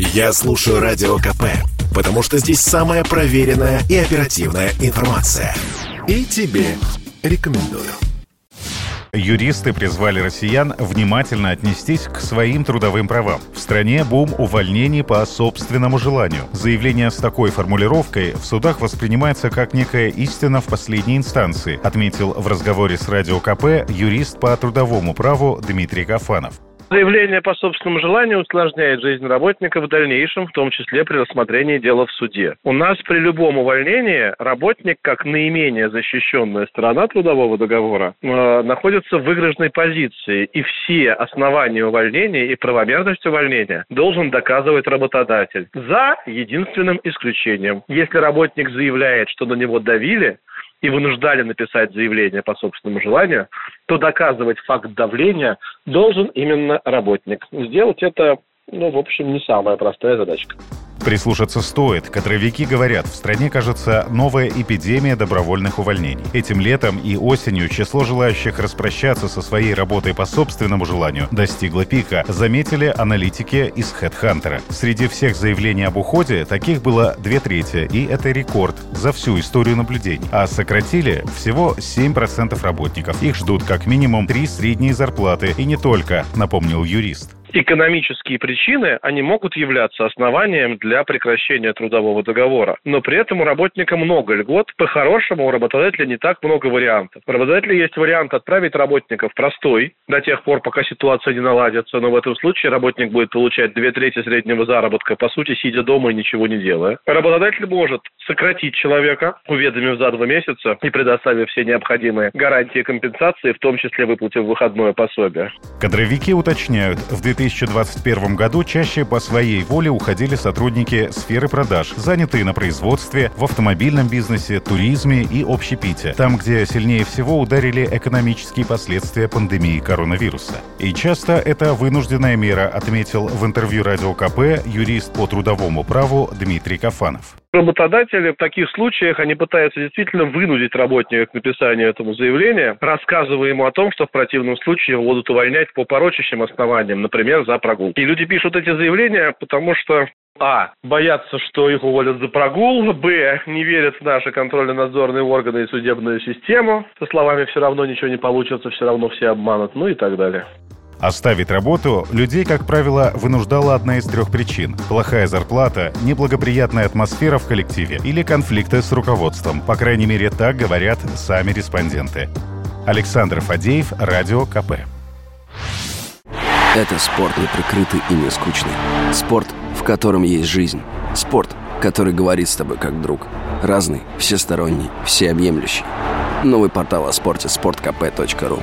Я слушаю Радио КП, потому что здесь самая проверенная и оперативная информация. И тебе рекомендую. Юристы призвали россиян внимательно отнестись к своим трудовым правам. В стране бум увольнений по собственному желанию. Заявление с такой формулировкой в судах воспринимается как некая истина в последней инстанции, отметил в разговоре с Радио КП юрист по трудовому праву Дмитрий Кафанов. Заявление по собственному желанию усложняет жизнь работника в дальнейшем, в том числе при рассмотрении дела в суде. У нас при любом увольнении работник, как наименее защищенная сторона трудового договора, э, находится в выигрышной позиции, и все основания увольнения и правомерность увольнения должен доказывать работодатель. За единственным исключением. Если работник заявляет, что на него давили, и вынуждали написать заявление по собственному желанию, то доказывать факт давления должен именно работник. Сделать это, ну, в общем, не самая простая задачка. Прислушаться стоит. Кадровики говорят, в стране, кажется, новая эпидемия добровольных увольнений. Этим летом и осенью число желающих распрощаться со своей работой по собственному желанию достигло пика, заметили аналитики из HeadHunter. Среди всех заявлений об уходе таких было две трети, и это рекорд за всю историю наблюдений. А сократили всего 7% работников. Их ждут как минимум три средние зарплаты, и не только, напомнил юрист экономические причины, они могут являться основанием для прекращения трудового договора. Но при этом у работника много льгот. По-хорошему у работодателя не так много вариантов. У работодателя есть вариант отправить работника в простой до тех пор, пока ситуация не наладится. Но в этом случае работник будет получать две трети среднего заработка, по сути, сидя дома и ничего не делая. Работодатель может сократить человека, уведомив за два месяца и предоставив все необходимые гарантии компенсации, в том числе выплатив выходное пособие. Кадровики уточняют, в 2021 году чаще по своей воле уходили сотрудники сферы продаж, занятые на производстве, в автомобильном бизнесе, туризме и общепите, там, где сильнее всего ударили экономические последствия пандемии коронавируса. И часто это вынужденная мера, отметил в интервью Радио КП юрист по трудовому праву Дмитрий Кафанов. Работодатели в таких случаях, они пытаются действительно вынудить работника к написанию этому заявления, рассказывая ему о том, что в противном случае его будут увольнять по порочащим основаниям, например, за прогул. И люди пишут эти заявления, потому что а. Боятся, что их уволят за прогул. Б. Не верят в наши контрольно-надзорные органы и судебную систему. Со словами «все равно ничего не получится, все равно все обманут», ну и так далее. Оставить работу людей, как правило, вынуждала одна из трех причин. Плохая зарплата, неблагоприятная атмосфера в коллективе или конфликты с руководством. По крайней мере, так говорят сами респонденты. Александр Фадеев, Радио КП. Это спорт не прикрытый и не скучный. Спорт, в котором есть жизнь. Спорт, который говорит с тобой как друг. Разный, всесторонний, всеобъемлющий. Новый портал о спорте – sportkp.ru